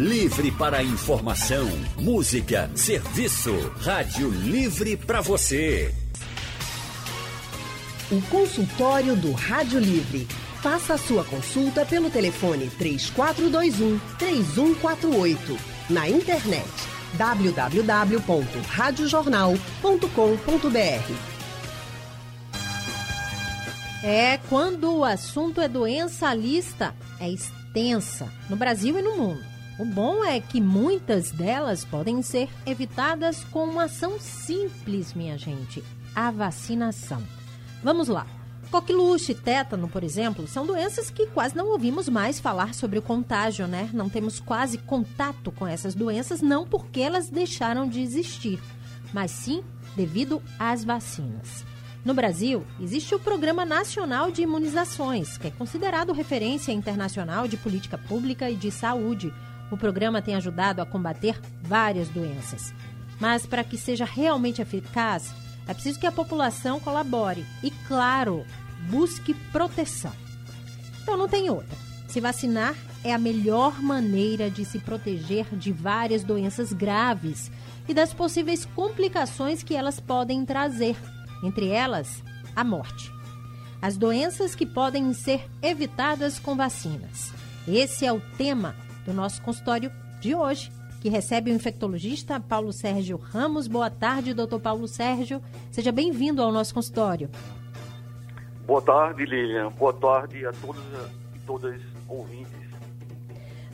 Livre para informação, música, serviço. Rádio Livre para você. O consultório do Rádio Livre. Faça a sua consulta pelo telefone 3421 3148. Na internet www.radiojornal.com.br. É, quando o assunto é doença, a lista é extensa no Brasil e no mundo. O bom é que muitas delas podem ser evitadas com uma ação simples, minha gente: a vacinação. Vamos lá. Coqueluche, tétano, por exemplo, são doenças que quase não ouvimos mais falar sobre o contágio, né? Não temos quase contato com essas doenças, não porque elas deixaram de existir, mas sim devido às vacinas. No Brasil, existe o Programa Nacional de Imunizações, que é considerado referência internacional de política pública e de saúde. O programa tem ajudado a combater várias doenças. Mas para que seja realmente eficaz, é preciso que a população colabore e, claro, busque proteção. Então não tem outra. Se vacinar é a melhor maneira de se proteger de várias doenças graves e das possíveis complicações que elas podem trazer entre elas, a morte. As doenças que podem ser evitadas com vacinas. Esse é o tema do nosso consultório de hoje, que recebe o infectologista Paulo Sérgio Ramos. Boa tarde, doutor Paulo Sérgio. Seja bem-vindo ao nosso consultório. Boa tarde, Lilian. Boa tarde a todos e todas ouvintes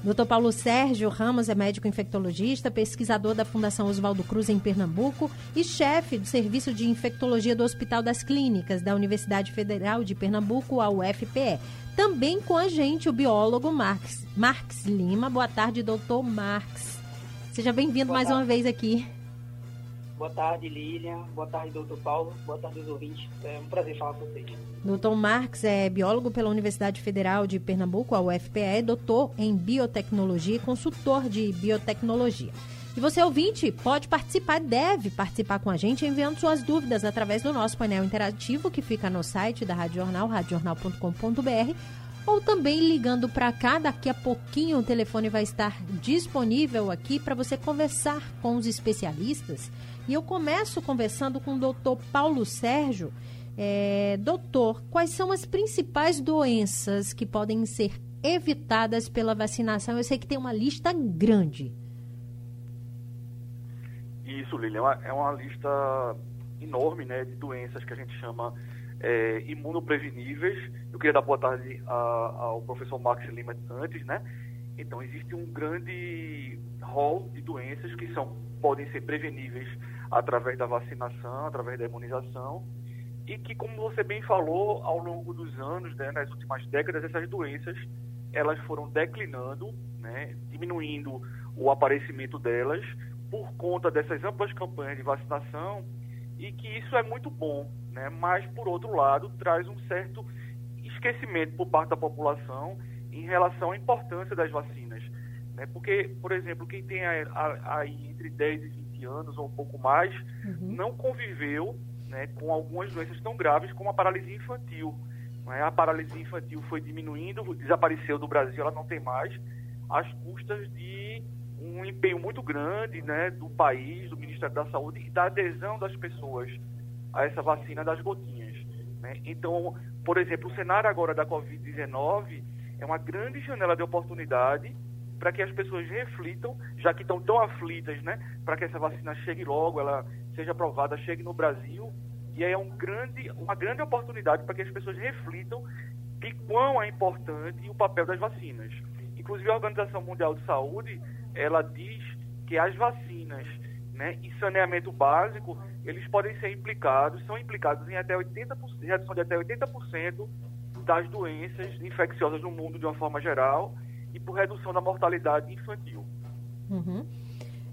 Dr. Paulo Sérgio Ramos é médico infectologista, pesquisador da Fundação Oswaldo Cruz em Pernambuco e chefe do Serviço de Infectologia do Hospital das Clínicas da Universidade Federal de Pernambuco, a UFPE. Também com a gente o biólogo Marx, Marx Lima. Boa tarde, doutor Marx. Seja bem-vindo mais tarde. uma vez aqui. Boa tarde, Lilian. Boa tarde, doutor Paulo. Boa tarde, os ouvintes. É um prazer falar com vocês. Doutor Marx é biólogo pela Universidade Federal de Pernambuco, a UFPE, doutor em biotecnologia e consultor de biotecnologia. E você, ouvinte, pode participar, deve participar com a gente enviando suas dúvidas através do nosso painel interativo que fica no site da Rádio Jornal, radiojornal.com.br ou também ligando para cá. Daqui a pouquinho o telefone vai estar disponível aqui para você conversar com os especialistas e eu começo conversando com o doutor Paulo Sérgio. É, doutor, quais são as principais doenças que podem ser evitadas pela vacinação? Eu sei que tem uma lista grande. Isso, Lilian, é uma, é uma lista enorme né, de doenças que a gente chama é, imunopreveníveis. Eu queria dar boa tarde a, ao professor Max Lima antes, né? Então, existe um grande rol de doenças que são, podem ser preveníveis através da vacinação, através da imunização, e que, como você bem falou, ao longo dos anos, né, nas últimas décadas, essas doenças elas foram declinando, né, diminuindo o aparecimento delas por conta dessas amplas campanhas de vacinação e que isso é muito bom, né, mas por outro lado traz um certo esquecimento por parte da população em relação à importância das vacinas, né, porque, por exemplo, quem tem aí entre 10 e 20 20 anos ou um pouco mais, uhum. não conviveu né, com algumas doenças tão graves como a paralisia infantil. Né? A paralisia infantil foi diminuindo, desapareceu do Brasil, ela não tem mais, às custas de um empenho muito grande né, do país, do Ministério da Saúde e da adesão das pessoas a essa vacina das gotinhas. Né? Então, por exemplo, o cenário agora da Covid-19 é uma grande janela de oportunidade para que as pessoas reflitam, já que estão tão aflitas, né, para que essa vacina chegue logo, ela seja aprovada, chegue no Brasil. E aí é um grande, uma grande oportunidade para que as pessoas reflitam de quão é importante o papel das vacinas. Inclusive a Organização Mundial de Saúde, ela diz que as vacinas né, e saneamento básico, eles podem ser implicados, são implicados em até 80%, redução de até 80% das doenças infecciosas no mundo de uma forma geral e por redução da mortalidade infantil. Uhum.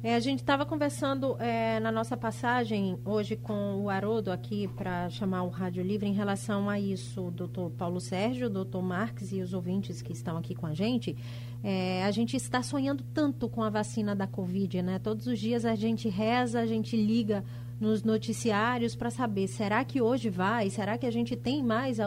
É, a gente estava conversando é, na nossa passagem hoje com o Haroldo aqui para chamar o Rádio Livre em relação a isso, doutor Paulo Sérgio, doutor Marques e os ouvintes que estão aqui com a gente. É, a gente está sonhando tanto com a vacina da Covid, né? Todos os dias a gente reza, a gente liga nos noticiários para saber, será que hoje vai? Será que a gente tem mais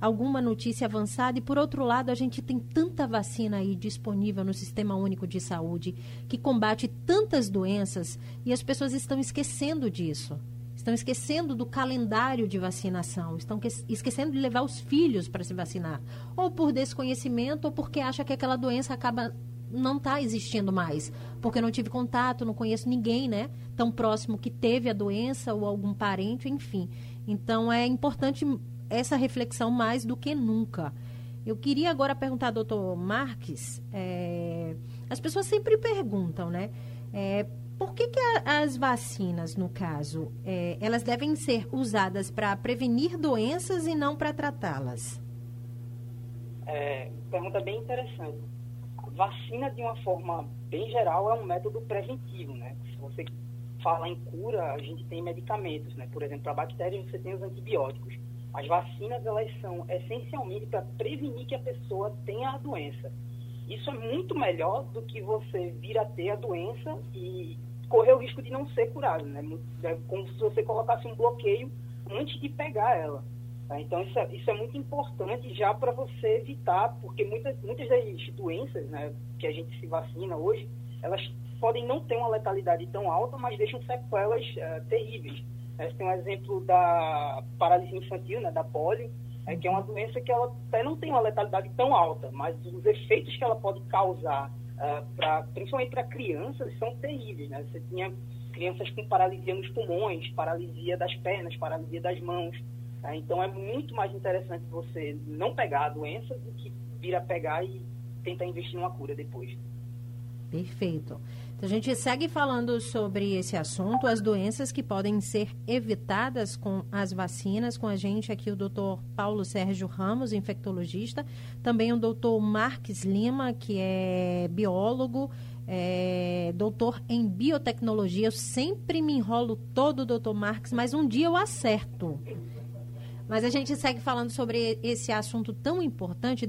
alguma notícia avançada? E por outro lado, a gente tem tanta vacina aí disponível no Sistema Único de Saúde que combate tantas doenças e as pessoas estão esquecendo disso. Estão esquecendo do calendário de vacinação, estão esquecendo de levar os filhos para se vacinar, ou por desconhecimento, ou porque acha que aquela doença acaba não está existindo mais, porque eu não tive contato, não conheço ninguém, né, tão próximo que teve a doença ou algum parente, enfim. Então é importante essa reflexão mais do que nunca. Eu queria agora perguntar doutor Marques, é, as pessoas sempre perguntam, né, é, por que, que a, as vacinas, no caso, é, elas devem ser usadas para prevenir doenças e não para tratá-las? É, pergunta bem interessante vacina, de uma forma bem geral, é um método preventivo, né? Se você fala em cura, a gente tem medicamentos, né? Por exemplo, para bactérias você tem os antibióticos. As vacinas, elas são essencialmente para prevenir que a pessoa tenha a doença. Isso é muito melhor do que você vir a ter a doença e correr o risco de não ser curado, né? É como se você colocasse um bloqueio antes de pegar ela. Tá? Então, isso é, isso é muito importante já para você evitar, porque muitas, muitas das doenças né, que a gente se vacina hoje, elas podem não ter uma letalidade tão alta, mas deixam sequelas uh, terríveis. Você tem um exemplo da paralisia infantil, né, da polio, é, que é uma doença que ela até não tem uma letalidade tão alta, mas os efeitos que ela pode causar, uh, pra, principalmente para crianças, são terríveis. Né? Você tinha crianças com paralisia nos pulmões, paralisia das pernas, paralisia das mãos. Tá? Então é muito mais interessante você não pegar a doença do que vir a pegar e tentar investir numa cura depois. Perfeito. Então, a gente segue falando sobre esse assunto, as doenças que podem ser evitadas com as vacinas. Com a gente aqui o doutor Paulo Sérgio Ramos, infectologista. Também o doutor Marques Lima, que é biólogo, é, doutor em biotecnologia. Eu sempre me enrolo todo, doutor Marques, mas um dia eu acerto. Mas a gente segue falando sobre esse assunto tão importante.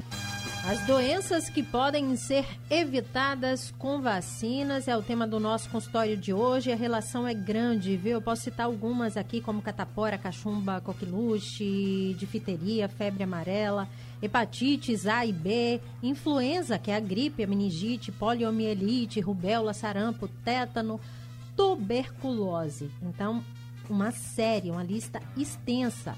As doenças que podem ser evitadas com vacinas é o tema do nosso consultório de hoje. A relação é grande, viu? Eu posso citar algumas aqui, como catapora, cachumba, coqueluche, difteria, febre amarela, hepatites A e B, influenza, que é a gripe, a meningite, poliomielite, rubéola, sarampo, tétano, tuberculose. Então, uma série, uma lista extensa.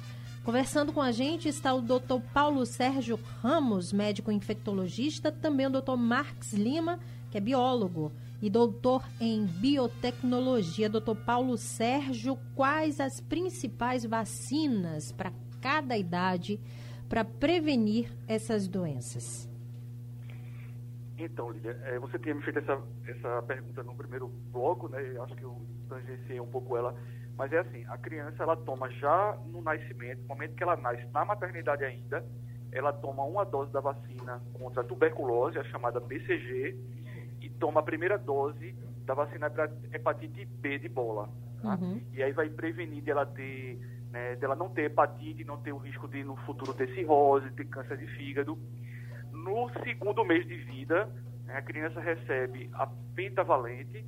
Conversando com a gente está o Dr. Paulo Sérgio Ramos, médico infectologista, também o Dr. Marx Lima, que é biólogo e doutor em biotecnologia. Dr. Paulo Sérgio, quais as principais vacinas para cada idade para prevenir essas doenças? Então, Lídia, é, você tinha me feito essa, essa pergunta no primeiro bloco, né? Eu acho que eu tangenciei um pouco ela mas é assim, a criança ela toma já no nascimento, no momento que ela nasce na maternidade ainda, ela toma uma dose da vacina contra a tuberculose, a chamada BCG, e toma a primeira dose da vacina para hepatite B de bola. Tá? Uhum. E aí vai prevenir dela ter, né, dela não ter hepatite, não ter o risco de no futuro ter cirrose, ter câncer de fígado. No segundo mês de vida, né, a criança recebe a pentavalente,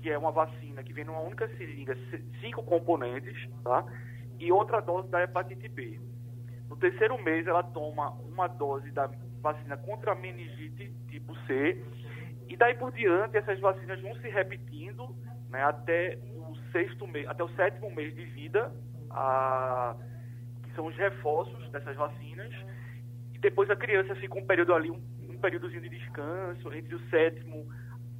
que é uma vacina que vem numa única seringa, cinco componentes, tá? E outra dose da hepatite B. No terceiro mês, ela toma uma dose da vacina contra a meningite tipo C. E daí por diante, essas vacinas vão se repetindo né, até o sexto mês, até o sétimo mês de vida, a, que são os reforços dessas vacinas. E depois a criança fica um período ali, um, um períodozinho de descanso, entre o sétimo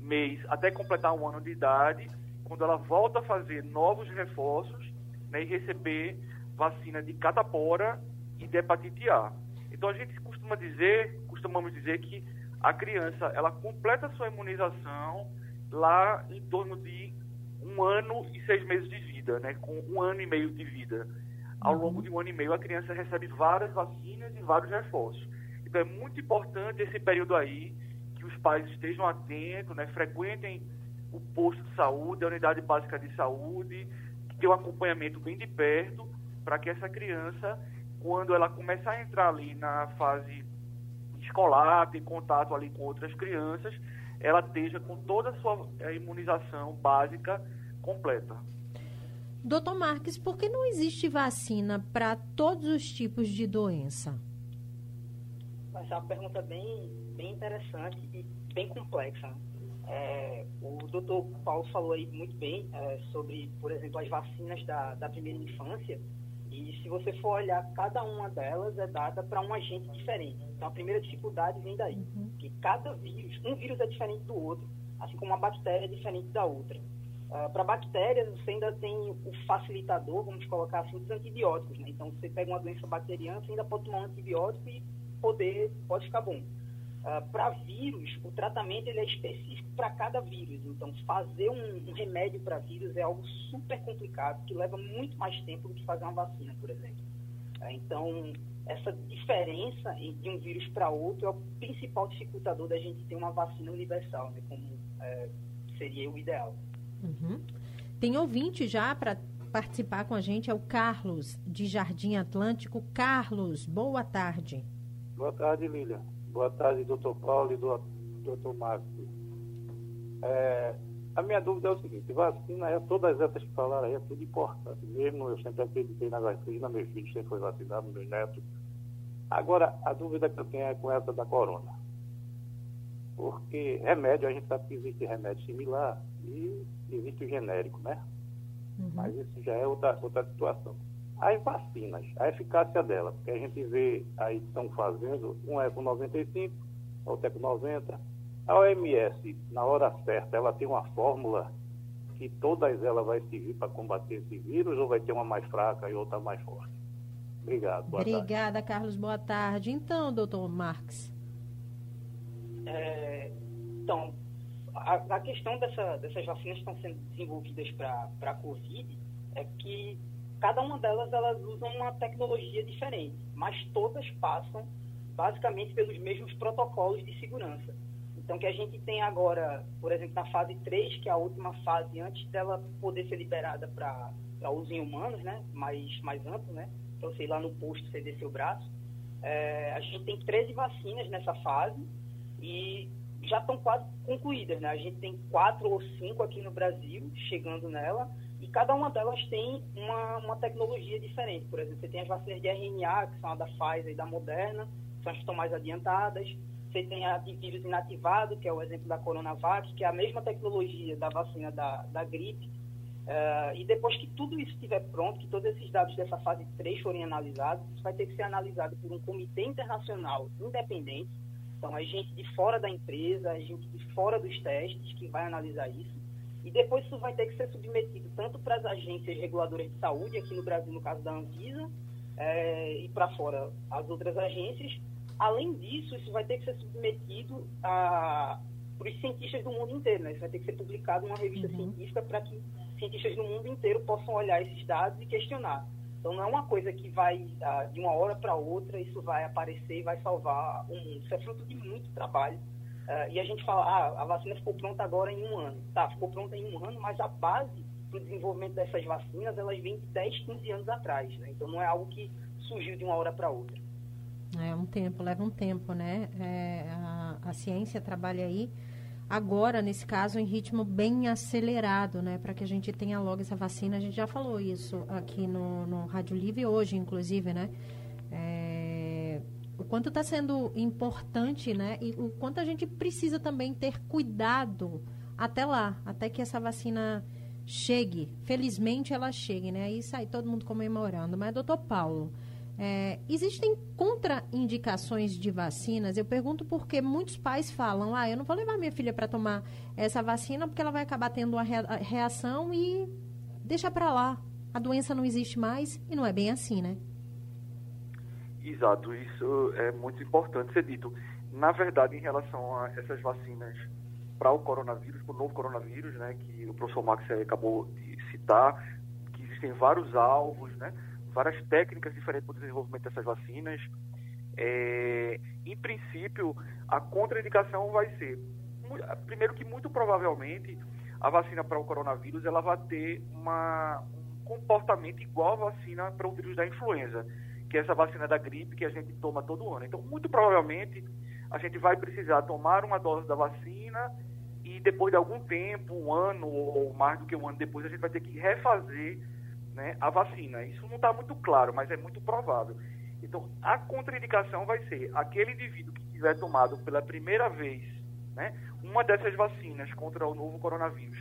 mês até completar um ano de idade, quando ela volta a fazer novos reforços né, e receber vacina de catapora e de hepatite A. Então a gente costuma dizer, costumamos dizer que a criança ela completa sua imunização lá em torno de um ano e seis meses de vida, né, com um ano e meio de vida. Ao uhum. longo de um ano e meio a criança recebe várias vacinas e vários reforços. Então é muito importante esse período aí que os pais estejam atentos, né, frequentem o posto de saúde, a unidade básica de saúde, que tenham um acompanhamento bem de perto, para que essa criança, quando ela começar a entrar ali na fase escolar, ter contato ali com outras crianças, ela esteja com toda a sua eh, imunização básica completa. Doutor Marques, por que não existe vacina para todos os tipos de doença? Essa é uma pergunta bem, bem interessante e bem complexa. É, o doutor Paulo falou aí muito bem é, sobre, por exemplo, as vacinas da, da primeira infância. E se você for olhar, cada uma delas é dada para um agente diferente. Então, a primeira dificuldade vem daí. Uhum. Que cada vírus, um vírus é diferente do outro, assim como uma bactéria é diferente da outra. Uh, para bactérias, você ainda tem o facilitador, vamos colocar assim, dos antibióticos. Né? Então, você pega uma doença bacteriana, você ainda pode tomar um antibiótico e poder, pode ficar bom. Uh, para vírus, o tratamento ele é específico para cada vírus. Então, fazer um, um remédio para vírus é algo super complicado, que leva muito mais tempo do que fazer uma vacina, por exemplo. Uh, então, essa diferença de um vírus para outro é o principal dificultador da gente ter uma vacina universal, né, como é, seria o ideal. Uhum. Tem ouvinte já para participar com a gente, é o Carlos, de Jardim Atlântico. Carlos, boa tarde. Boa tarde, Lília. Boa tarde, doutor Paulo e doutor Márcio. É, a minha dúvida é o seguinte, vacina, é, todas essas que falaram aí, é tudo importante. Mesmo eu sempre acreditei na vacina, meus filhos sempre foram vacinados, meus netos. Agora, a dúvida que eu tenho é com essa da corona. Porque remédio, a gente sabe que existe remédio similar e existe o genérico, né? Uhum. Mas isso já é outra, outra situação. As vacinas, a eficácia dela, porque a gente vê aí que estão fazendo, um é com 95, outro é com 90. A OMS, na hora certa, ela tem uma fórmula que todas elas vai servir para combater esse vírus ou vai ter uma mais fraca e outra mais forte? Obrigado. Obrigada, tarde. Carlos. Boa tarde. Então, doutor Marques. É, então, a, a, questão dessa, dessas vacinas que estão sendo desenvolvidas para a Covid é que cada uma delas elas usam uma tecnologia diferente, mas todas passam basicamente pelos mesmos protocolos de segurança. Então, que a gente tem agora, por exemplo, na fase 3, que é a última fase antes dela poder ser liberada para uso em humanos, né, mais, mais amplo, né, então sei lá no posto ceder seu braço, é, a gente tem 13 vacinas nessa fase e já estão quase concluídas, né? A gente tem quatro ou cinco aqui no Brasil chegando nela e cada uma delas tem uma, uma tecnologia diferente. Por exemplo, você tem as vacinas de RNA, que são a da Pfizer e da Moderna, que são as que estão mais adiantadas. Você tem a de vírus inativado, que é o exemplo da Coronavac, que é a mesma tecnologia da vacina da, da gripe. Uh, e depois que tudo isso estiver pronto, que todos esses dados dessa fase 3 forem analisados, isso vai ter que ser analisado por um comitê internacional independente. Então, a gente de fora da empresa, a gente de fora dos testes que vai analisar isso. E depois isso vai ter que ser submetido tanto para as agências reguladoras de saúde, aqui no Brasil, no caso da Anvisa, é, e para fora as outras agências. Além disso, isso vai ter que ser submetido para os cientistas do mundo inteiro. Né? Isso vai ter que ser publicado em uma revista uhum. científica para que cientistas do mundo inteiro possam olhar esses dados e questionar. Então não é uma coisa que vai ah, de uma hora para outra, isso vai aparecer e vai salvar o mundo. Isso é fruto de muito trabalho Uh, e a gente fala, ah, a vacina ficou pronta agora em um ano. Tá, ficou pronta em um ano, mas a base para o desenvolvimento dessas vacinas, elas vêm de 10, 15 anos atrás, né? Então não é algo que surgiu de uma hora para outra. É um tempo, leva um tempo, né? É, a, a ciência trabalha aí agora, nesse caso, em ritmo bem acelerado, né? Para que a gente tenha logo essa vacina. A gente já falou isso aqui no, no Rádio Livre hoje, inclusive, né? É, o quanto está sendo importante, né? E o quanto a gente precisa também ter cuidado até lá, até que essa vacina chegue. Felizmente ela chegue, né? Aí sai todo mundo comemorando. Mas, doutor Paulo, é, existem contraindicações de vacinas? Eu pergunto porque muitos pais falam: ah, eu não vou levar minha filha para tomar essa vacina porque ela vai acabar tendo uma reação e deixa para lá. A doença não existe mais e não é bem assim, né? Exato, isso é muito importante ser dito. Na verdade, em relação a essas vacinas para o coronavírus, para o novo coronavírus, né, que o professor Max acabou de citar, que existem vários alvos, né, várias técnicas diferentes para o desenvolvimento dessas vacinas. É, em princípio, a contraindicação vai ser, primeiro que muito provavelmente a vacina para o coronavírus ela vai ter uma, um comportamento igual à vacina para o vírus da influenza que é essa vacina da gripe que a gente toma todo ano. Então, muito provavelmente, a gente vai precisar tomar uma dose da vacina e depois de algum tempo, um ano ou mais do que um ano depois, a gente vai ter que refazer né, a vacina. Isso não está muito claro, mas é muito provável. Então, a contraindicação vai ser aquele indivíduo que tiver tomado pela primeira vez né, uma dessas vacinas contra o novo coronavírus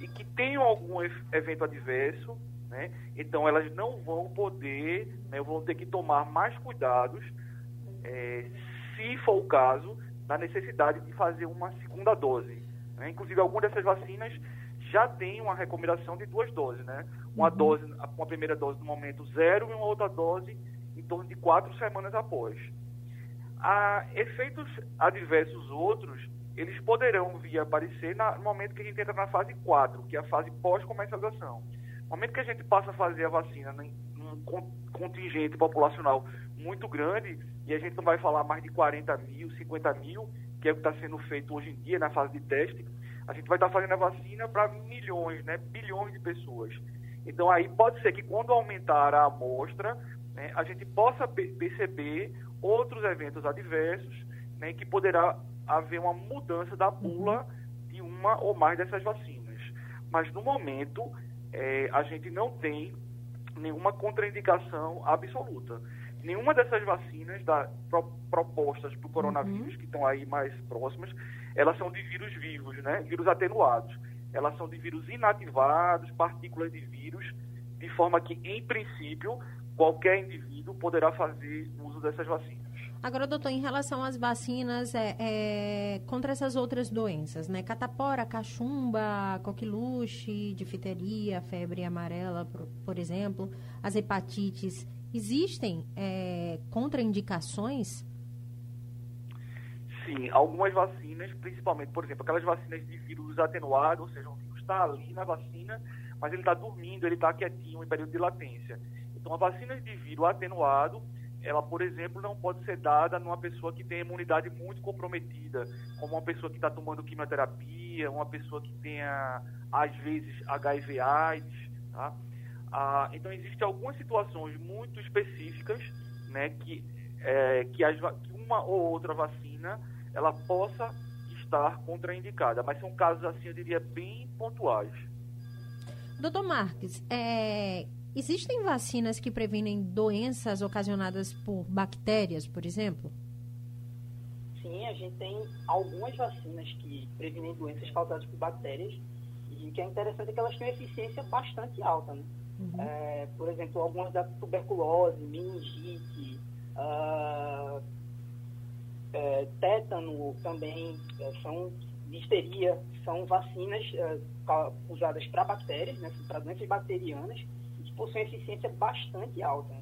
e que tenham algum evento adverso, né, então elas não vão poder, né, vão ter que tomar mais cuidados, é, se for o caso, da necessidade de fazer uma segunda dose. Né? Inclusive, algumas dessas vacinas já têm uma recomendação de duas doses, né? Uma uhum. dose, uma primeira dose no momento zero e uma outra dose em torno de quatro semanas após. A efeitos adversos outros, eles poderão vir a aparecer no momento que a gente entra na fase 4, que é a fase pós-comercialização. No momento que a gente passa a fazer a vacina num contingente populacional muito grande, e a gente não vai falar mais de 40 mil, 50 mil, que é o que está sendo feito hoje em dia na fase de teste, a gente vai estar tá fazendo a vacina para milhões, né, bilhões de pessoas. Então aí pode ser que quando aumentar a amostra, né, a gente possa perceber outros eventos adversos, né, que poderá haver uma mudança da bula de uma ou mais dessas vacinas. Mas no momento é, a gente não tem nenhuma contraindicação absoluta. Nenhuma dessas vacinas da, pro, propostas para o coronavírus, uhum. que estão aí mais próximas, elas são de vírus vivos, né? Vírus atenuados. Elas são de vírus inativados, partículas de vírus, de forma que, em princípio, qualquer indivíduo poderá fazer uso dessas vacinas. Agora, doutor, em relação às vacinas é, é, contra essas outras doenças, né? Catapora, cachumba, coqueluche, difteria, febre amarela, por, por exemplo, as hepatites, existem é, contraindicações? Sim, algumas vacinas, principalmente, por exemplo, aquelas vacinas de vírus atenuado, ou seja, o vírus está ali na vacina, mas ele está dormindo, ele está quietinho em período de latência. Então, a vacina de vírus atenuado, ela, por exemplo, não pode ser dada numa pessoa que tem imunidade muito comprometida, como uma pessoa que está tomando quimioterapia, uma pessoa que tenha, às vezes, HIV AIDS, tá? Ah, então, existem algumas situações muito específicas, né, que, é, que, as, que uma ou outra vacina ela possa estar contraindicada, mas são casos assim, eu diria, bem pontuais. Doutor Marques, é, existem vacinas que previnem doenças ocasionadas por bactérias, por exemplo? Sim, a gente tem algumas vacinas que previnem doenças causadas por bactérias e o que é interessante é que elas têm eficiência bastante alta, né? Uhum. É, por exemplo, algumas da tuberculose, meningite, uh, é, tétano também é, são listeria, são vacinas é, usadas para bactérias, né, para doenças bacterianas, que possuem eficiência bastante alta.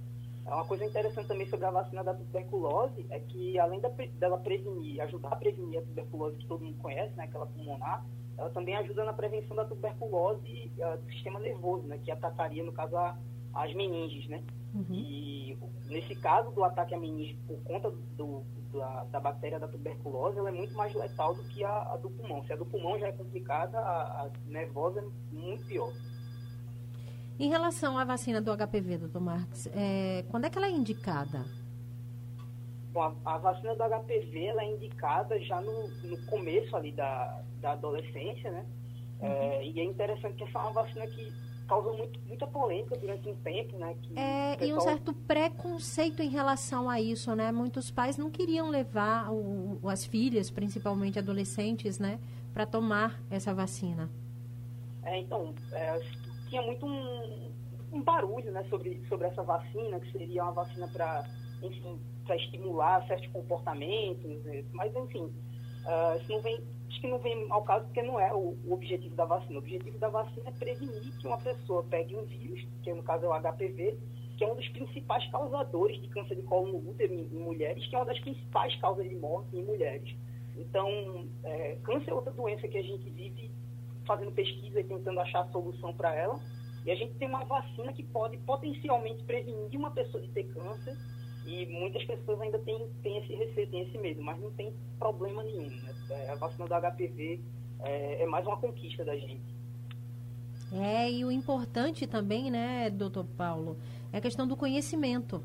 É uma coisa interessante também sobre a vacina da tuberculose é que, além da, dela prevenir, ajudar a prevenir a tuberculose que todo mundo conhece, né, aquela pulmonar, ela também ajuda na prevenção da tuberculose uh, do sistema nervoso, né, que atacaria, no caso, a, as meninges, né? Uhum. E nesse caso do ataque à meninge por conta do, da, da, bactéria da tuberculose, ela é muito mais letal do que a, a, do pulmão. Se a do pulmão já é complicada, a, a nervosa é muito pior. Em relação à vacina do HPV, doutor Marques, é, quando é que ela é indicada? Bom, a, a, vacina do HPV ela é indicada já no, no começo ali da, da adolescência, né? Uhum. É, e é interessante que essa é uma vacina que causou muito, muita polêmica durante um tempo, né? é, pessoal... e um certo preconceito em relação a isso, né? Muitos pais não queriam levar o, as filhas, principalmente adolescentes, né? Para tomar essa vacina. É, então, é, tinha muito um, um, barulho, né? Sobre, sobre essa vacina, que seria uma vacina para, para estimular certos comportamentos, né? mas, enfim, uh, isso não vem acho que não vem ao caso porque não é o, o, objetivo da vacina. O objetivo da vacina é prevenir que uma pessoa pegue um vírus, que no caso é o HPV, que é um dos principais causadores de câncer de colo no útero em, em mulheres, que é uma das principais causas de morte em mulheres. Então, é, câncer é outra doença que a gente vive fazendo pesquisa e tentando achar solução para ela. E a gente tem uma vacina que pode potencialmente prevenir uma pessoa de ter câncer e muitas pessoas ainda têm, têm esse receio, têm esse medo, mas não tem problema nenhum. Né? É, a vacina do HPV é, é, mais uma conquista da gente. É, e o importante também, né, doutor Paulo, é a questão do conhecimento.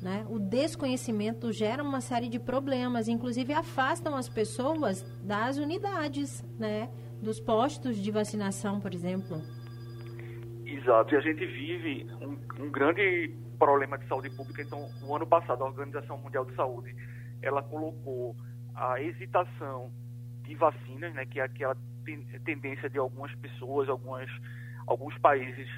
Né? O desconhecimento gera uma série de problemas, inclusive afastam as pessoas das unidades, né? Dos postos de vacinação, por exemplo. Exato, e a gente vive um, um, grande problema de saúde pública. Então, o ano passado, a Organização Mundial de Saúde, ela colocou a hesitação de vacinas, né, que é aquela tendência de algumas pessoas, algumas, alguns países,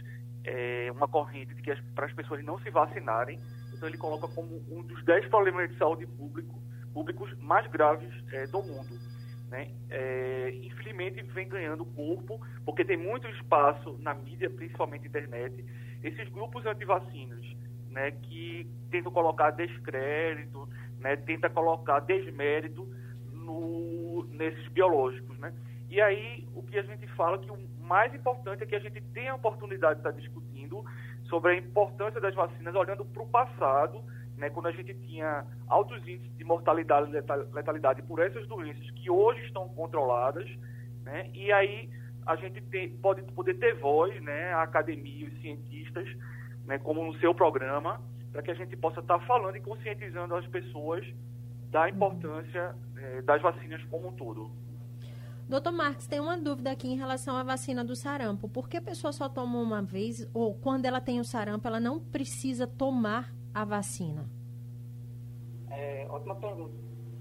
é, uma corrente de que para as pessoas não se vacinarem. Então, ele coloca como um dos dez problemas de saúde público, públicos mais graves é, do mundo. Né? É, infelizmente vem ganhando corpo, porque tem muito espaço na mídia, principalmente internet, esses grupos antivacinas, né, que tentam colocar descrédito, né, tenta colocar desmérito no, nesses biológicos, né? E aí o que a gente fala que o mais importante é que a gente tenha a oportunidade de estar discutindo sobre a importância das vacinas, olhando para o passado, né, quando a gente tinha altos índices de mortalidade e letalidade por essas doenças que hoje estão controladas, né, e aí a gente tem, pode poder ter voz, né, a academia, os cientistas, né, como no seu programa, para que a gente possa estar falando e conscientizando as pessoas da importância eh, das vacinas como um todo. Doutor Marques, tem uma dúvida aqui em relação à vacina do sarampo. Por que a pessoa só toma uma vez ou quando ela tem o sarampo, ela não precisa tomar a vacina? É, ótima pergunta.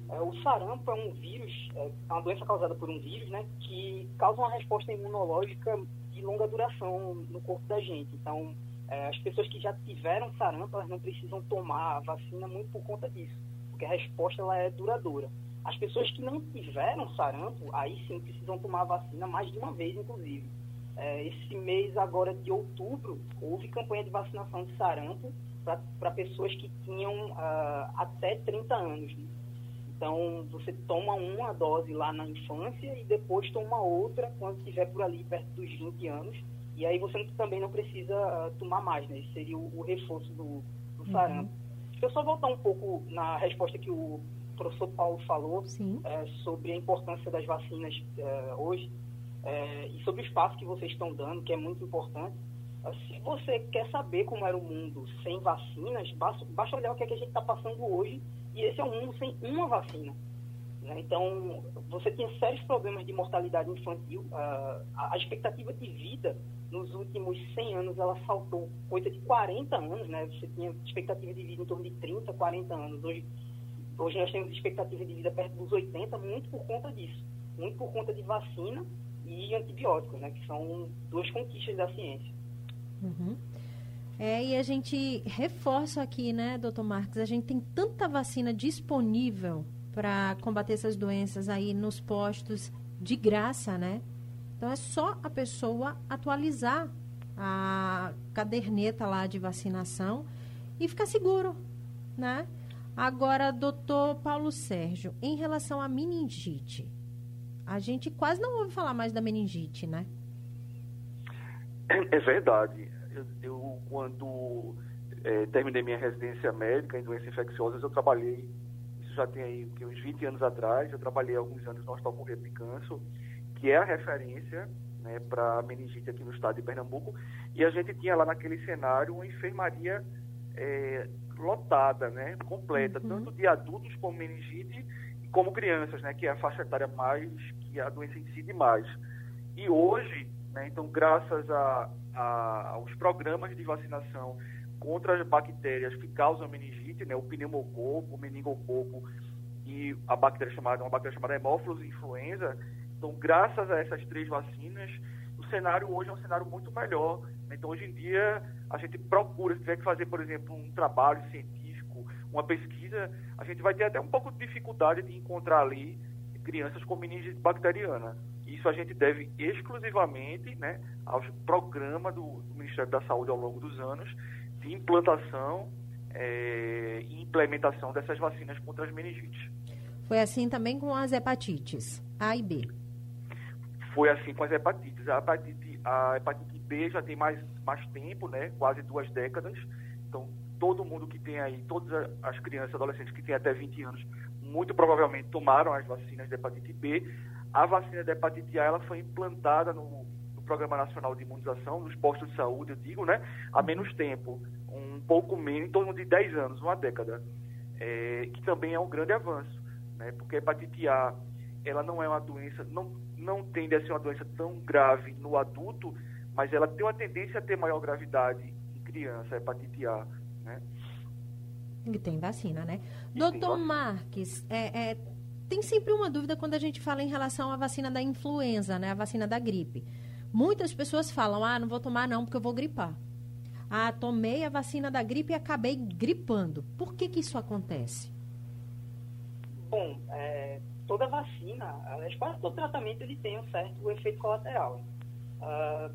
É, o sarampo é um vírus, é, é uma doença causada por um vírus, né, que causa uma resposta imunológica de longa duração no corpo da gente. Então, é, as pessoas que já tiveram sarampo, elas não precisam tomar a vacina muito por conta disso, porque a resposta ela é duradoura. As pessoas que não tiveram sarampo, aí sim precisam tomar a vacina mais de uma vez, inclusive. É, esse mês agora de outubro, houve campanha de vacinação de sarampo para pessoas que tinham uh, até 30 anos. Né? Então, você toma uma dose lá na infância e depois toma outra quando estiver por ali perto dos 20 anos. E aí você também não precisa uh, tomar mais, né? Esse seria o, o reforço do, do uhum. sarampo. Deixa eu só voltar um pouco na resposta que o professor Paulo falou é, sobre a importância das vacinas é, hoje é, e sobre o espaço que vocês estão dando, que é muito importante. Se você quer saber como era o mundo sem vacinas, basta, basta olhar o que, é que a gente está passando hoje, e esse é um mundo sem uma vacina. Né? Então, você tinha sérios problemas de mortalidade infantil. Uh, a expectativa de vida nos últimos 100 anos, ela saltou coisa de 40 anos, né? Você tinha expectativa de vida em torno de 30, 40 anos. Hoje, hoje nós temos expectativa de vida perto dos 80, muito por conta disso. Muito por conta de vacina e antibióticos, né? Que são duas conquistas da ciência. Uhum. É, e a gente reforça aqui, né, doutor Marques, a gente tem tanta vacina disponível para combater essas doenças aí nos postos de graça, né? Então é só a pessoa atualizar a caderneta lá de vacinação e ficar seguro, né? Agora, doutor Paulo Sérgio, em relação à meningite, a gente quase não ouve falar mais da meningite, né? É verdade. Eu, eu quando é, terminei minha residência médica em doenças infecciosas, eu trabalhei, isso já tem aí uns 20 anos atrás, eu trabalhei alguns anos no Hospital Correio Picanso, que é a referência né, para meningite aqui no estado de Pernambuco, e a gente tinha lá naquele cenário uma enfermaria é, lotada, né, completa, uhum. tanto de adultos com meningite como crianças, né, que é a faixa etária mais que a doença incide mais. E hoje né? Então, graças a, a, aos programas de vacinação contra as bactérias que causam meningite, né? o pneumococo, o meningococo e a bactéria chamada, uma bactéria chamada Haemophilus influenza. Então, graças a essas três vacinas, o cenário hoje é um cenário muito melhor. Né? Então, hoje em dia, a gente procura, se tiver que fazer, por exemplo, um trabalho científico, uma pesquisa, a gente vai ter até um pouco de dificuldade de encontrar ali crianças com meningite bacteriana. Isso a gente deve exclusivamente né, aos programas do, do Ministério da Saúde ao longo dos anos de implantação é, e implementação dessas vacinas contra as meningites. Foi assim também com as hepatites A e B? Foi assim com as hepatites. A hepatite, a hepatite B já tem mais, mais tempo, né, quase duas décadas. Então, todo mundo que tem aí, todas as crianças e adolescentes que têm até 20 anos, muito provavelmente tomaram as vacinas de hepatite B. A vacina da hepatite A ela foi implantada no, no, Programa Nacional de Imunização, nos postos de saúde, eu digo, né? Há menos tempo, um pouco menos, em torno de 10 anos, uma década, é, que também é um grande avanço, né? Porque a hepatite A, ela não é uma doença, não, não tende a ser uma doença tão grave no adulto, mas ela tem uma tendência a ter maior gravidade em criança, a hepatite A, né? E tem vacina, né? E Doutor Marques, é, é, tem sempre uma dúvida quando a gente fala em relação à vacina da influenza, né? A vacina da gripe. Muitas pessoas falam, ah, não vou tomar não porque eu vou gripar. Ah, tomei a vacina da gripe e acabei gripando. Por que que isso acontece? Bom, é, toda vacina, quase todo tratamento ele tem um certo efeito colateral. Uh,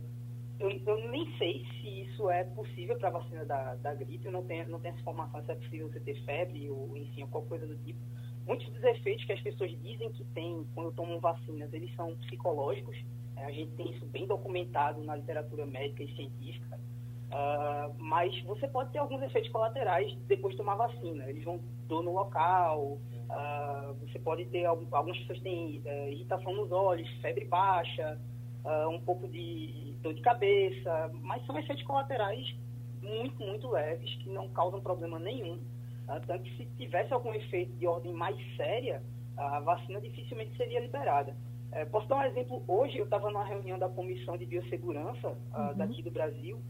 eu, eu, nem sei se isso é possível para a vacina da, da gripe, eu não tenho, não tenho essa informação se é possível você ter febre ou, enfim, qualquer coisa do tipo. Muitos dos efeitos que as pessoas dizem que tem quando tomam vacinas, eles são psicológicos. É, a gente tem isso bem documentado na literatura médica e científica. Uh, mas você pode ter alguns efeitos colaterais depois de tomar vacina. Eles vão dor no local, uh, você pode ter, algumas pessoas têm uh, irritação nos olhos, febre baixa, uh, um pouco de dor de cabeça, mas são efeitos colaterais muito, muito leves, que não causam problema nenhum. Tanto que se tivesse algum efeito de ordem mais séria, a vacina dificilmente seria liberada. Eh, posso dar um exemplo? Hoje eu estava numa reunião da Comissão de Biossegurança uhum. daqui do Brasil,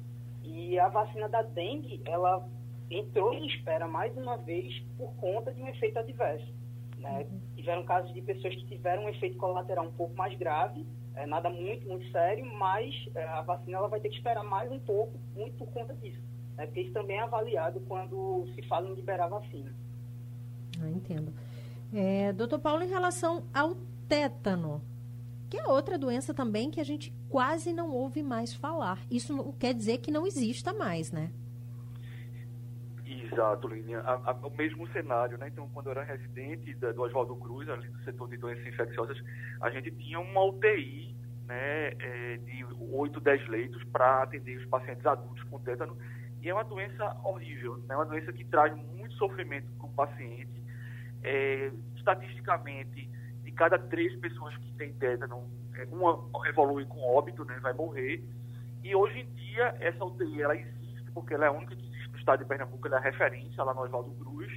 e a vacina da dengue, ela entrou em espera mais uma vez por conta de um efeito adverso. Né? Uhum. Tiveram casos de pessoas que tiveram um efeito colateral um pouco mais grave, é, nada muito, muito sério, mas é, a vacina ela vai ter que esperar mais um pouco, muito por conta disso. Né? Porque isso também é avaliado quando se fala em liberar a vacina. Ah, entendo. É, doutor Paulo, em relação ao tétano, que é outra doença também que a gente quase não ouve mais falar. Isso não quer dizer que não exista mais, né? Exato, Línia. o mesmo cenário, né? Então, quando eu era residente da, do Oswaldo Cruz, ali do setor de doenças infecciosas, a gente tinha uma UTI né, é, de 8, 10 leitos para atender os pacientes adultos com tétano. É uma doença horrível, é né? uma doença que traz muito sofrimento para o paciente. É, estatisticamente, de cada três pessoas que têm tétano, é, uma evolui com óbito, né, vai morrer. E hoje em dia, essa UTI ela existe porque ela é a única que estado de Pernambuco é referência lá no Oswaldo Cruz,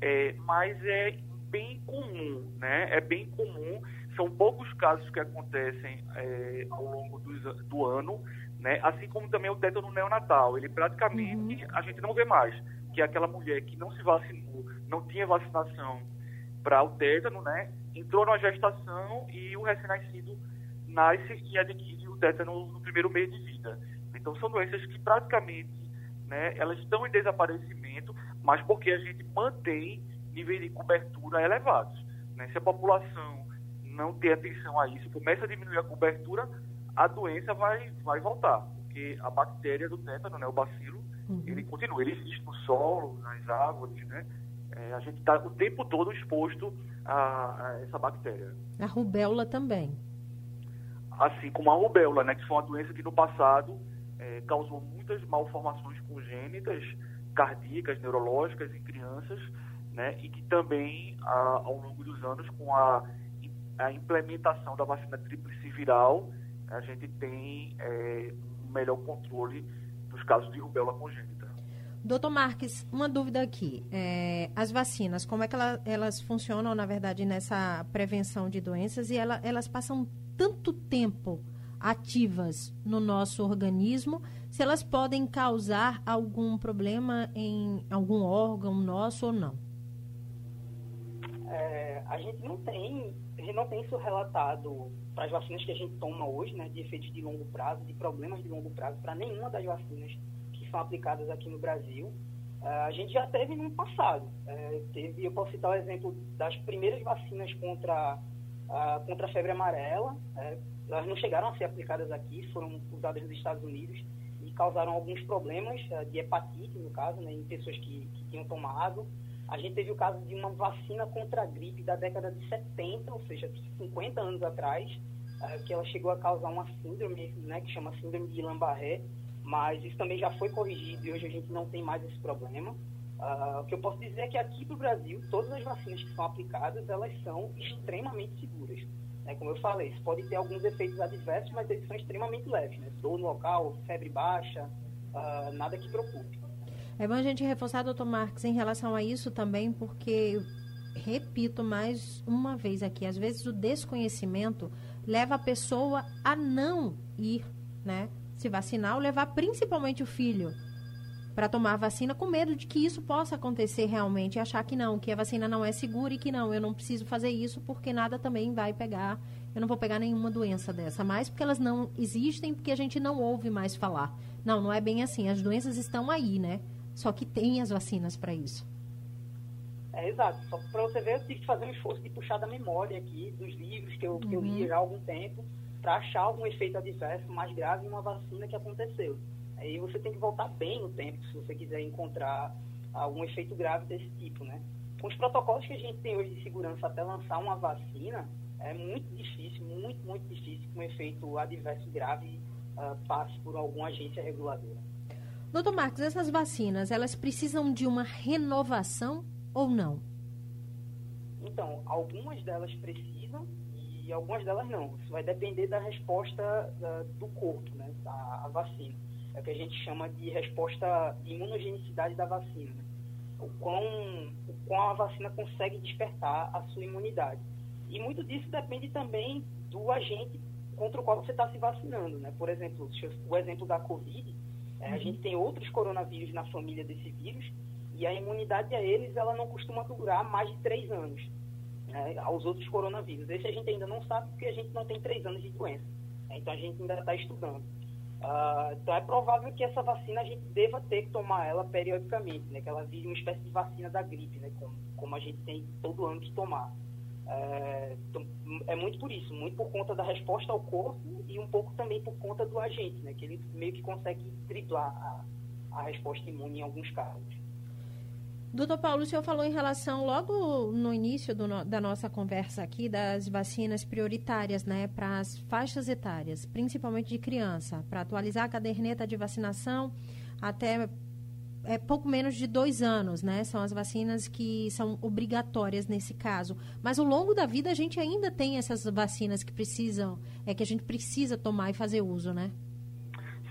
é, mas é bem comum, né? É bem comum. São poucos casos que acontecem é, ao longo do, do, ano, né? Assim como também o tétano neonatal. Ele praticamente uhum. a gente não vê mais, que é aquela mulher que não se vacinou, não tinha vacinação para o tétano, né? Entrou na gestação e o recém-nascido nasce e adquire o tétano no primeiro mês de vida. Então são doenças que praticamente né, elas estão em desaparecimento, mas porque a gente mantém níveis de cobertura elevados. Né? Se a população não tem atenção a isso, começa a diminuir a cobertura, a doença vai, vai voltar, porque a bactéria do tétano, né, o bacilo, uhum. ele continua, ele existe no solo, nas árvores, né? É, a gente está o tempo todo exposto a, a, essa bactéria. A rubéola também. Assim como a rubéola, né, que foi uma doença que no passado é, causou muitas malformações congênitas, cardíacas, neurológicas em crianças, né, e que também, a, ao longo dos anos, com a, a implementação da vacina tríplice viral, a gente tem é, um melhor controle dos casos de rubéola congênita. Doutor Marques, uma dúvida aqui. É, as vacinas, como é que ela, elas funcionam, na verdade, nessa prevenção de doenças e ela, elas passam tanto tempo ativas no nosso organismo, se elas podem causar algum problema em algum órgão nosso ou não. É, a gente não tem, gente não tem isso relatado para as vacinas que a gente toma hoje, né, de efeitos de longo prazo, de problemas de longo prazo, para nenhuma das vacinas que são aplicadas aqui no Brasil. É, a gente já teve no passado. É, teve, eu posso citar o exemplo das primeiras vacinas contra a, contra a febre amarela, é, elas não chegaram a ser aplicadas aqui, foram usadas nos Estados Unidos e causaram alguns problemas uh, de hepatite, no caso, né, em pessoas que, que tinham tomado. A gente teve o caso de uma vacina contra a gripe da década de 70, ou seja, 50 anos atrás, uh, que ela chegou a causar uma síndrome, né, que chama síndrome de Guillain-Barré, mas isso também já foi corrigido e hoje a gente não tem mais esse problema. Uh, o que eu posso dizer é que aqui para o Brasil, todas as vacinas que são aplicadas, elas são extremamente seguras. Né? Como eu falei, isso pode ter alguns efeitos adversos, mas eles são extremamente leves. Né? Dor no local, febre baixa, uh, nada que preocupe. É bom a gente reforçar, doutor Marques, em relação a isso também, porque, repito mais uma vez aqui, às vezes o desconhecimento leva a pessoa a não ir, né? se vacinar ou levar principalmente o filho para tomar vacina com medo de que isso possa acontecer realmente e achar que não, que a vacina não é segura e que não, eu não preciso fazer isso porque nada também vai pegar, eu não vou pegar nenhuma doença dessa, mais porque elas não existem, porque a gente não ouve mais falar. Não, não é bem assim, as doenças estão aí, né? Só que tem as vacinas para isso. É, exato. Só para você ver, eu tive que fazer um esforço de puxar da memória aqui, dos livros que eu, que eu li uhum. já há algum tempo, para achar algum efeito adverso mais grave em uma vacina que aconteceu. Aí você tem que voltar bem no tempo se você quiser encontrar algum efeito grave desse tipo, né? Com os protocolos que a gente tem hoje de segurança até lançar uma vacina, é muito difícil, muito, muito difícil que um efeito adverso grave uh, passe por alguma agência reguladora. Doutor Marcos, essas vacinas, elas precisam de uma renovação ou não? Então, algumas delas precisam e algumas delas não. Isso vai depender da resposta da, do corpo, né, à vacina é o que a gente chama de resposta de imunogenicidade da vacina. O, quão, o quão a vacina consegue despertar a sua imunidade. E muito disso depende também do agente contra o qual você está se vacinando. Né? Por exemplo, o exemplo da Covid, a gente tem outros coronavírus na família desse vírus e a imunidade a eles ela não costuma durar mais de três anos né, aos outros coronavírus. Esse a gente ainda não sabe porque a gente não tem três anos de doença. Então a gente ainda está estudando. Uh, então é provável que essa vacina a gente deva ter que tomar ela periodicamente, né? Que ela vire uma espécie de vacina da gripe, né? Como, como a gente tem todo ano que tomar. É, então, é muito por isso, muito por conta da resposta ao corpo e um pouco também por conta do agente, né? Que ele meio que consegue driblar a, a resposta imune em alguns casos. Doutor Paulo, o senhor falou em relação, logo no início do, da nossa conversa aqui, das vacinas prioritárias, né, para as faixas etárias, principalmente de criança, para atualizar a caderneta de vacinação até é, pouco menos de dois anos, né? São as vacinas que são obrigatórias nesse caso. Mas ao longo da vida a gente ainda tem essas vacinas que precisam, é que a gente precisa tomar e fazer uso, né?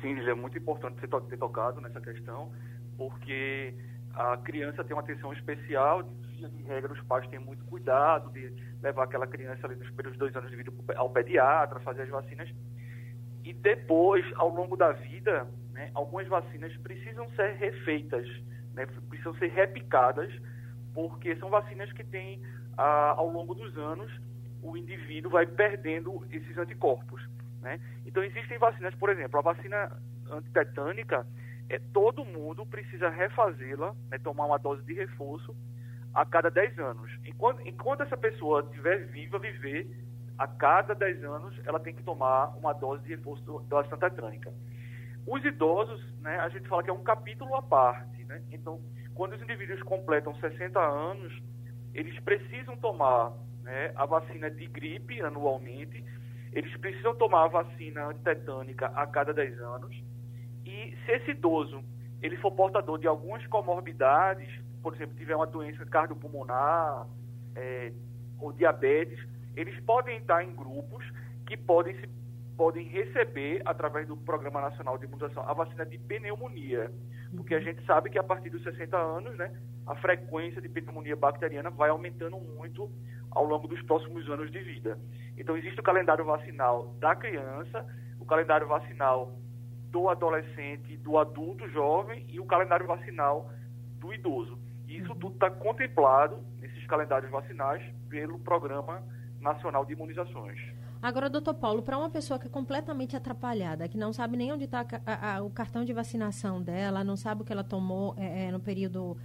Sim, é muito importante você ter tocado nessa questão, porque a criança tem uma atenção especial, de, regra os pais têm muito cuidado de levar aquela criança ali nos primeiros dois anos de vida ao pediatra, fazer as vacinas. E depois, ao longo da vida, né, algumas vacinas precisam ser refeitas, né, precisam ser repicadas, porque são vacinas que têm, ah, ao longo dos anos, o indivíduo vai perdendo esses anticorpos. Né? Então, existem vacinas, por exemplo, a vacina antitetânica, é, todo mundo precisa refazê-la, né, tomar uma dose de reforço a cada 10 anos. Enquanto, enquanto essa pessoa estiver viva, viver, a cada 10 anos ela tem que tomar uma dose de reforço da vacina tetânica. Os idosos, né, a gente fala que é um capítulo à parte. Né? Então, quando os indivíduos completam 60 anos, eles precisam tomar né, a vacina de gripe anualmente, eles precisam tomar a vacina antitetânica a cada 10 anos, e se esse idoso ele for portador de algumas comorbidades, por exemplo, tiver uma doença cardiopulmonar é, ou diabetes, eles podem estar em grupos que podem, se, podem receber, através do Programa Nacional de Imunização, a vacina de pneumonia. Porque a gente sabe que a partir dos 60 anos, né, a frequência de pneumonia bacteriana vai aumentando muito ao longo dos próximos anos de vida. Então, existe o calendário vacinal da criança, o calendário vacinal do adolescente, do adulto jovem e o calendário vacinal do idoso. E isso tudo está contemplado nesses calendários vacinais pelo Programa Nacional de Imunizações. Agora, doutor Paulo, para uma pessoa que é completamente atrapalhada, que não sabe nem onde está o cartão de vacinação dela, não sabe o que ela tomou é, é, no período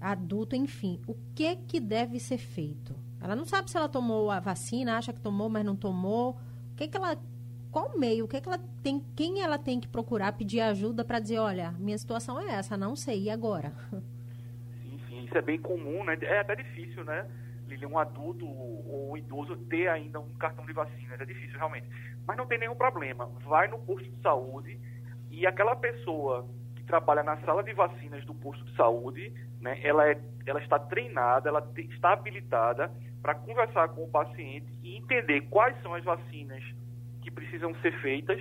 adulto, enfim, o que que deve ser feito? Ela não sabe se ela tomou a vacina, acha que tomou, mas não tomou. O que, que ela qual meio, o que, é que ela tem, quem ela tem que procurar pedir ajuda para dizer, olha, minha situação é essa, não sei, e agora? Sim, sim, isso é bem comum, né? É até difícil, né? Um adulto ou um idoso ter ainda um cartão de vacina, é difícil realmente. Mas não tem nenhum problema. Vai no posto de saúde e aquela pessoa que trabalha na sala de vacinas do posto de saúde, né, ela, é, ela está treinada, ela te, está habilitada para conversar com o paciente e entender quais são as vacinas que precisam ser feitas.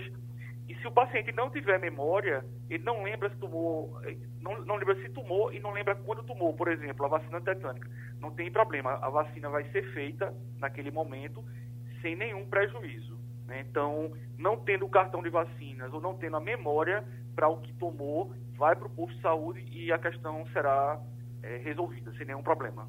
E se o paciente não tiver memória, ele não lembra se tomou, não, não lembra se tomou e não lembra quando tomou, por exemplo, a vacina tetânica. Não tem problema, a vacina vai ser feita naquele momento sem nenhum prejuízo. Né? Então, não tendo o cartão de vacinas ou não tendo a memória para o que tomou, vai para o posto de saúde e a questão será é, resolvida sem nenhum problema.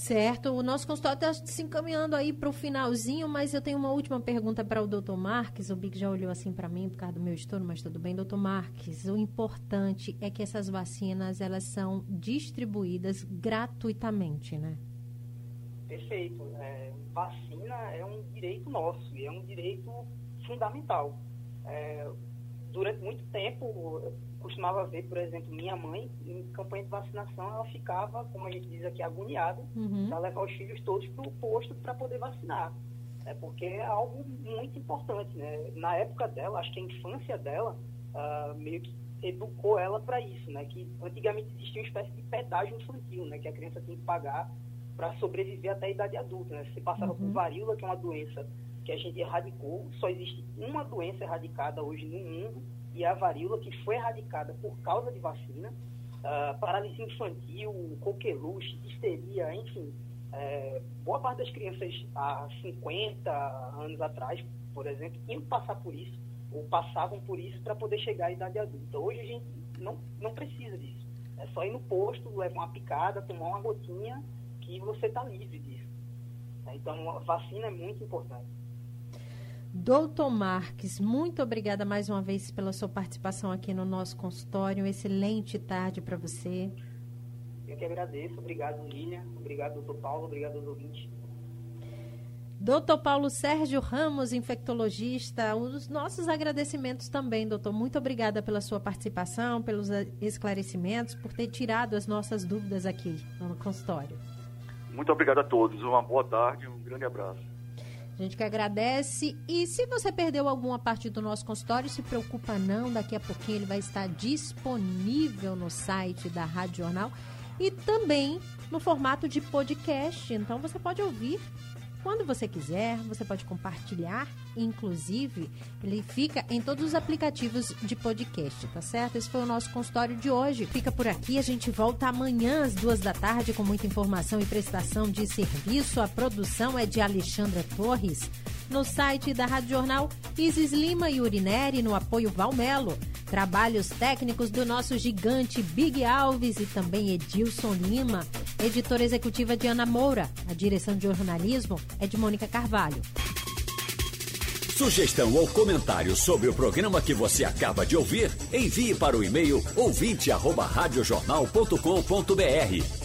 Certo, o nosso consultório está se encaminhando aí para o finalzinho, mas eu tenho uma última pergunta para o doutor Marques. O Big já olhou assim para mim por causa do meu estouro, mas tudo bem, doutor Marques. O importante é que essas vacinas elas são distribuídas gratuitamente, né? Perfeito. É, vacina é um direito nosso e é um direito fundamental. É, durante muito tempo, costumava ver, por exemplo, minha mãe, em campanha de vacinação, ela ficava, como a gente diz aqui, agoniada uhum. para levar os filhos todos para o posto para poder vacinar. É porque é algo muito importante, né? Na época dela, acho que a infância dela uh, meio que educou ela para isso, né? Que antigamente existia uma espécie de pedágio infantil, né? Que a criança tinha que pagar para sobreviver até a idade adulta, né? Se passava uhum. por varíola, que é uma doença que a gente erradicou, só existe uma doença erradicada hoje no mundo, e a varíola, que foi erradicada por causa de vacina, uh, paralisia infantil, coqueluche, histeria, enfim. É, boa parte das crianças há 50 anos atrás, por exemplo, que passar por isso, ou passavam por isso para poder chegar à idade adulta. Hoje a gente não, não precisa disso. É só ir no posto, levar uma picada, tomar uma gotinha, que você está livre disso. Então, a vacina é muito importante. Doutor Marques, muito obrigada mais uma vez pela sua participação aqui no nosso consultório. Excelente tarde para você. Eu que agradeço. Obrigado, Lilian. Obrigado, doutor Paulo. Obrigado aos ouvintes. Doutor Paulo Sérgio Ramos, infectologista, os nossos agradecimentos também, doutor. Muito obrigada pela sua participação, pelos esclarecimentos, por ter tirado as nossas dúvidas aqui no consultório. Muito obrigado a todos. Uma boa tarde, um grande abraço. Gente que agradece. E se você perdeu alguma parte do nosso consultório, se preocupa não, daqui a pouquinho ele vai estar disponível no site da Rádio Jornal e também no formato de podcast. Então você pode ouvir quando você quiser, você pode compartilhar, inclusive, ele fica em todos os aplicativos de podcast, tá certo? Esse foi o nosso consultório de hoje. Fica por aqui, a gente volta amanhã às duas da tarde com muita informação e prestação de serviço. A produção é de Alexandra Torres. No site da Rádio Jornal, Isis Lima e Urineri no apoio Valmelo. Trabalhos técnicos do nosso gigante Big Alves e também Edilson Lima. Editora executiva de Ana Moura. A direção de jornalismo é de Mônica Carvalho. Sugestão ou comentário sobre o programa que você acaba de ouvir, envie para o e-mail ouvinte@radiojornal.com.br